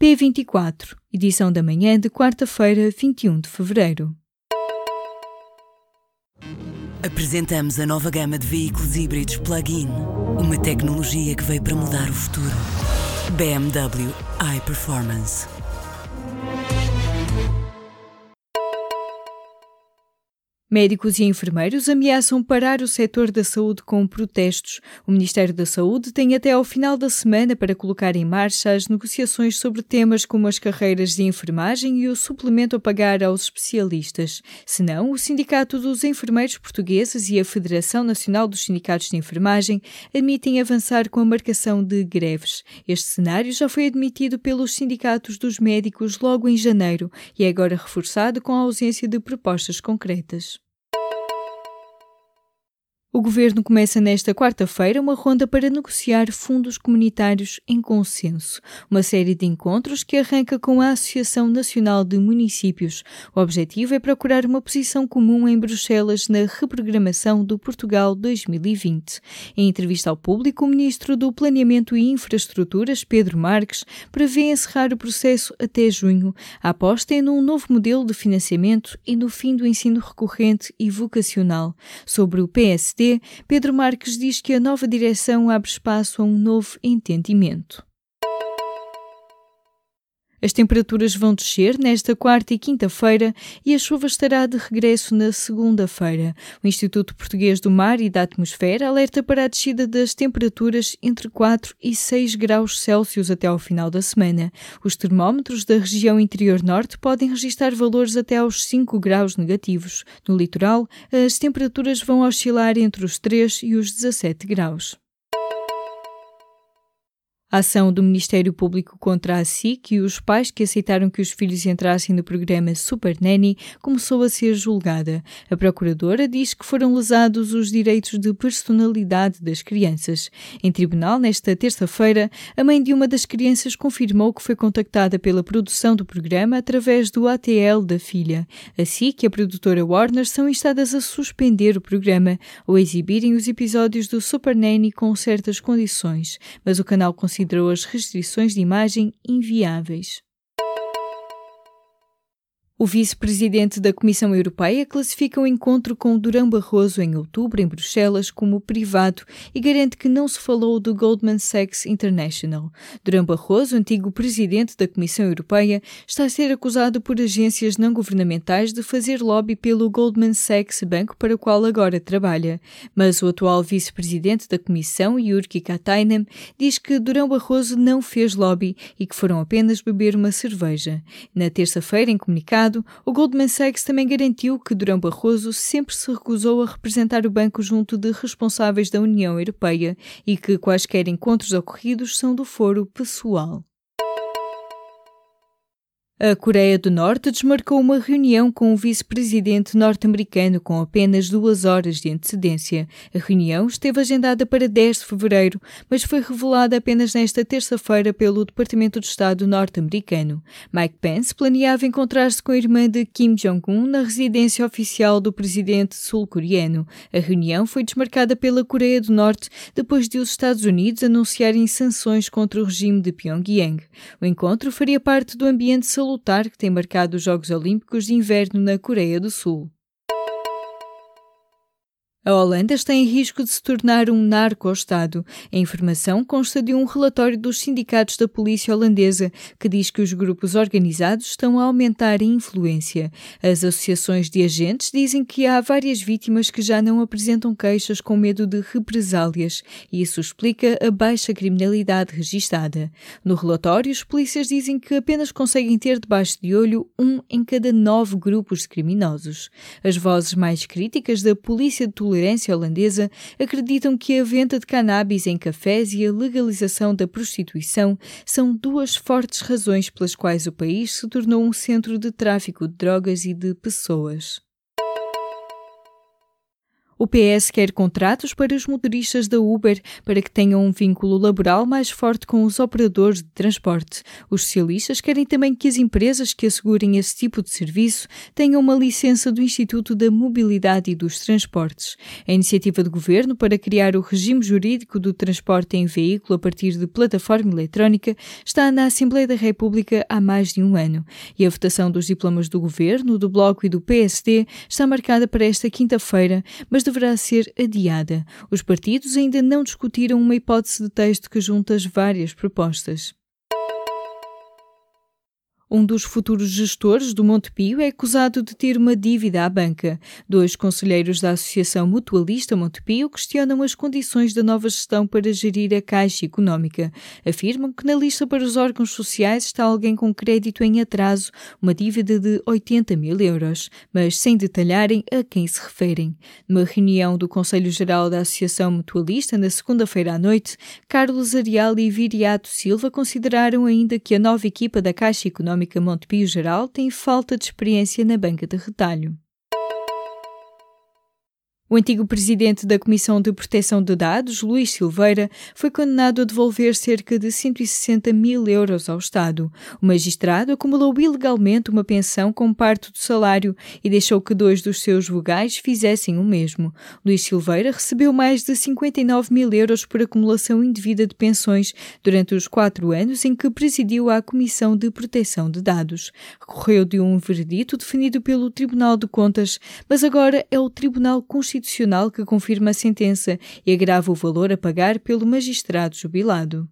P24, edição da manhã de quarta-feira, 21 de fevereiro. Apresentamos a nova gama de veículos híbridos plug-in. Uma tecnologia que veio para mudar o futuro. BMW iPerformance. Médicos e enfermeiros ameaçam parar o setor da saúde com protestos. O Ministério da Saúde tem até ao final da semana para colocar em marcha as negociações sobre temas como as carreiras de enfermagem e o suplemento a pagar aos especialistas. Senão, o Sindicato dos Enfermeiros Portugueses e a Federação Nacional dos Sindicatos de Enfermagem admitem avançar com a marcação de greves. Este cenário já foi admitido pelos sindicatos dos médicos logo em janeiro e é agora reforçado com a ausência de propostas concretas. O governo começa nesta quarta-feira uma ronda para negociar fundos comunitários em consenso, uma série de encontros que arranca com a Associação Nacional de Municípios. O objetivo é procurar uma posição comum em Bruxelas na reprogramação do Portugal 2020. Em entrevista ao público, o ministro do Planeamento e Infraestruturas, Pedro Marques, prevê encerrar o processo até junho. A aposta é num novo modelo de financiamento e no fim do ensino recorrente e vocacional. Sobre o PSD, Pedro Marques diz que a nova direção abre espaço a um novo entendimento. As temperaturas vão descer nesta quarta e quinta-feira e a chuva estará de regresso na segunda-feira. O Instituto Português do Mar e da Atmosfera alerta para a descida das temperaturas entre 4 e 6 graus Celsius até ao final da semana. Os termómetros da região interior norte podem registrar valores até aos 5 graus negativos. No litoral, as temperaturas vão oscilar entre os 3 e os 17 graus. A ação do Ministério Público contra a SIC e os pais que aceitaram que os filhos entrassem no programa Super Nanny começou a ser julgada. A procuradora diz que foram lesados os direitos de personalidade das crianças. Em tribunal, nesta terça-feira, a mãe de uma das crianças confirmou que foi contactada pela produção do programa através do ATL da filha. A SIC e a produtora Warner são instadas a suspender o programa ou exibirem os episódios do Super Nanny com certas condições, mas o canal considerou as restrições de imagem inviáveis. O vice-presidente da Comissão Europeia classifica o encontro com Durão Barroso em outubro em Bruxelas como privado e garante que não se falou do Goldman Sachs International. Durão Barroso, antigo presidente da Comissão Europeia, está a ser acusado por agências não governamentais de fazer lobby pelo Goldman Sachs, banco para o qual agora trabalha. Mas o atual vice-presidente da Comissão, Jyrki Katainen, diz que Durão Barroso não fez lobby e que foram apenas beber uma cerveja. Na terça-feira, em comunicado, o Goldman Sachs também garantiu que Durão Barroso sempre se recusou a representar o banco junto de responsáveis da União Europeia e que quaisquer encontros ocorridos são do foro pessoal. A Coreia do Norte desmarcou uma reunião com o vice-presidente norte-americano com apenas duas horas de antecedência. A reunião esteve agendada para 10 de fevereiro, mas foi revelada apenas nesta terça-feira pelo Departamento de Estado norte-americano. Mike Pence planeava encontrar-se com a irmã de Kim Jong-un na residência oficial do presidente sul-coreano. A reunião foi desmarcada pela Coreia do Norte depois de os Estados Unidos anunciarem sanções contra o regime de Pyongyang. O encontro faria parte do ambiente salutar que tem marcado os Jogos Olímpicos de Inverno na Coreia do Sul. A Holanda está em risco de se tornar um narco-estado. A informação consta de um relatório dos sindicatos da polícia holandesa que diz que os grupos organizados estão a aumentar a influência. As associações de agentes dizem que há várias vítimas que já não apresentam queixas com medo de represálias isso explica a baixa criminalidade registada. No relatório, os polícias dizem que apenas conseguem ter debaixo de olho um em cada nove grupos de criminosos. As vozes mais críticas da polícia de Toledo intolerância holandesa acreditam que a venda de cannabis em cafés e a legalização da prostituição são duas fortes razões pelas quais o país se tornou um centro de tráfico de drogas e de pessoas. O PS quer contratos para os motoristas da Uber para que tenham um vínculo laboral mais forte com os operadores de transporte. Os socialistas querem também que as empresas que assegurem esse tipo de serviço tenham uma licença do Instituto da Mobilidade e dos Transportes. A iniciativa do governo para criar o regime jurídico do transporte em veículo a partir de plataforma eletrónica está na Assembleia da República há mais de um ano e a votação dos diplomas do governo, do Bloco e do PSD está marcada para esta quinta-feira, mas deverá ser adiada. Os partidos ainda não discutiram uma hipótese de texto que junta as várias propostas. Um dos futuros gestores do Montepio é acusado de ter uma dívida à banca. Dois conselheiros da Associação Mutualista Montepio questionam as condições da nova gestão para gerir a Caixa Económica. Afirmam que na lista para os órgãos sociais está alguém com crédito em atraso, uma dívida de 80 mil euros, mas sem detalharem a quem se referem. Numa reunião do Conselho Geral da Associação Mutualista na segunda-feira à noite, Carlos Arial e Viriato Silva consideraram ainda que a nova equipa da Caixa Económica Económica Montepio Geral tem falta de experiência na banca de retalho. O antigo presidente da Comissão de Proteção de Dados, Luís Silveira, foi condenado a devolver cerca de 160 mil euros ao Estado. O magistrado acumulou ilegalmente uma pensão com parte do salário e deixou que dois dos seus vogais fizessem o mesmo. Luís Silveira recebeu mais de 59 mil euros por acumulação indevida de pensões durante os quatro anos em que presidiu a Comissão de Proteção de Dados. Recorreu de um veredito definido pelo Tribunal de Contas, mas agora é o Tribunal Constitucional Constitucional que confirma a sentença e agrava o valor a pagar pelo magistrado jubilado.